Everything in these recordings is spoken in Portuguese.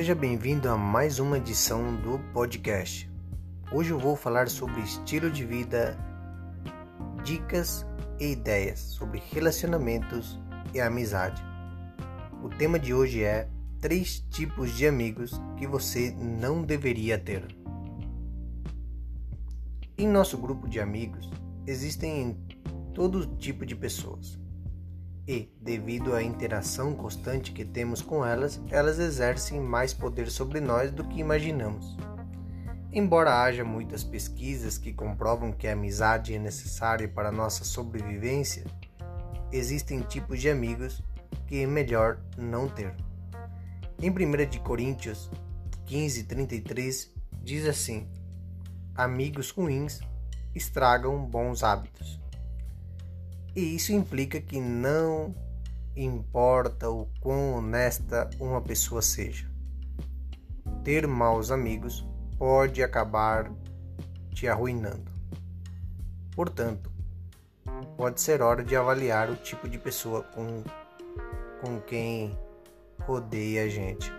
Seja bem-vindo a mais uma edição do podcast. Hoje eu vou falar sobre estilo de vida, dicas e ideias sobre relacionamentos e amizade. O tema de hoje é três tipos de amigos que você não deveria ter. Em nosso grupo de amigos existem todo tipo de pessoas e, devido à interação constante que temos com elas, elas exercem mais poder sobre nós do que imaginamos. Embora haja muitas pesquisas que comprovam que a amizade é necessária para nossa sobrevivência, existem tipos de amigos que é melhor não ter. Em 1 Coríntios 15:33 diz assim: Amigos ruins estragam bons hábitos. E isso implica que não importa o quão honesta uma pessoa seja. Ter maus amigos pode acabar te arruinando. Portanto, pode ser hora de avaliar o tipo de pessoa com, com quem rodeia a gente.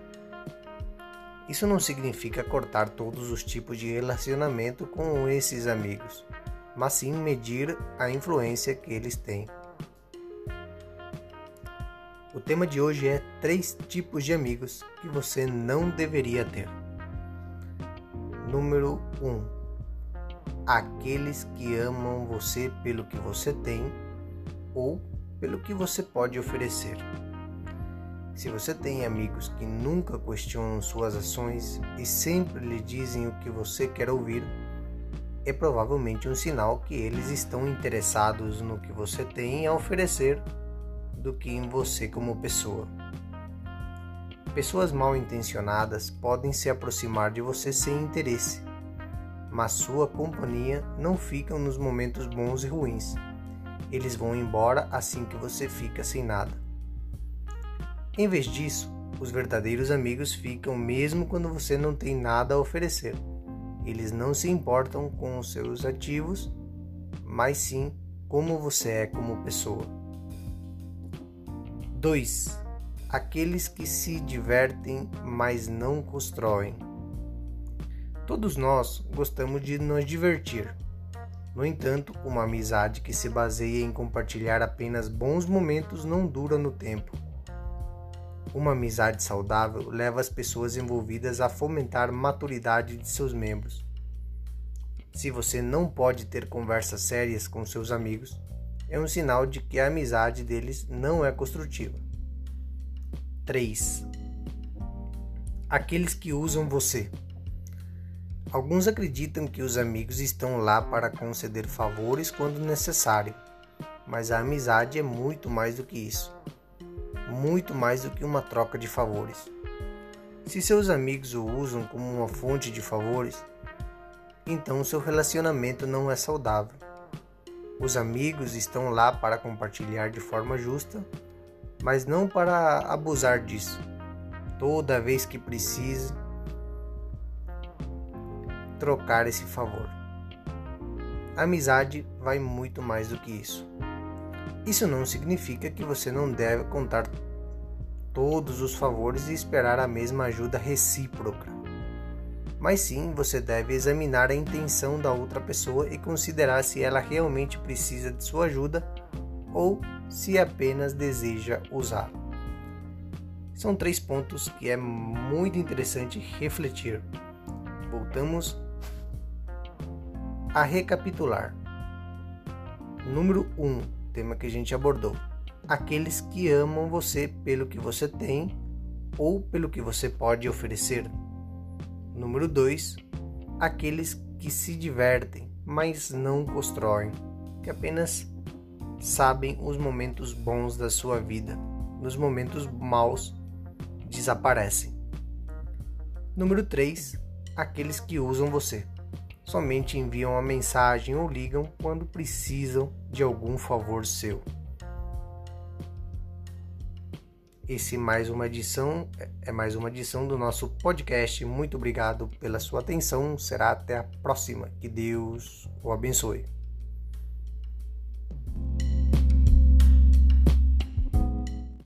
Isso não significa cortar todos os tipos de relacionamento com esses amigos mas sim medir a influência que eles têm. O tema de hoje é três tipos de amigos que você não deveria ter. Número 1. Um, aqueles que amam você pelo que você tem ou pelo que você pode oferecer. Se você tem amigos que nunca questionam suas ações e sempre lhe dizem o que você quer ouvir, é provavelmente um sinal que eles estão interessados no que você tem a oferecer do que em você como pessoa. Pessoas mal intencionadas podem se aproximar de você sem interesse, mas sua companhia não fica nos momentos bons e ruins. Eles vão embora assim que você fica sem nada. Em vez disso, os verdadeiros amigos ficam mesmo quando você não tem nada a oferecer. Eles não se importam com os seus ativos, mas sim como você é como pessoa. 2. Aqueles que se divertem, mas não constroem. Todos nós gostamos de nos divertir. No entanto, uma amizade que se baseia em compartilhar apenas bons momentos não dura no tempo. Uma amizade saudável leva as pessoas envolvidas a fomentar a maturidade de seus membros. Se você não pode ter conversas sérias com seus amigos, é um sinal de que a amizade deles não é construtiva. 3. Aqueles que usam você. Alguns acreditam que os amigos estão lá para conceder favores quando necessário, mas a amizade é muito mais do que isso muito mais do que uma troca de favores. Se seus amigos o usam como uma fonte de favores, então seu relacionamento não é saudável. Os amigos estão lá para compartilhar de forma justa, mas não para abusar disso. Toda vez que precise trocar esse favor. A amizade vai muito mais do que isso. Isso não significa que você não deve contar todos os favores e esperar a mesma ajuda recíproca. Mas sim, você deve examinar a intenção da outra pessoa e considerar se ela realmente precisa de sua ajuda ou se apenas deseja usar. São três pontos que é muito interessante refletir. Voltamos a recapitular. Número 1. Um, tema que a gente abordou. Aqueles que amam você pelo que você tem ou pelo que você pode oferecer. Número 2. Aqueles que se divertem, mas não constroem, que apenas sabem os momentos bons da sua vida. Nos momentos maus desaparecem. Número 3. Aqueles que usam você somente enviam a mensagem ou ligam quando precisam de algum favor seu. Esse mais uma edição é mais uma edição do nosso podcast. Muito obrigado pela sua atenção. Será até a próxima. Que Deus o abençoe.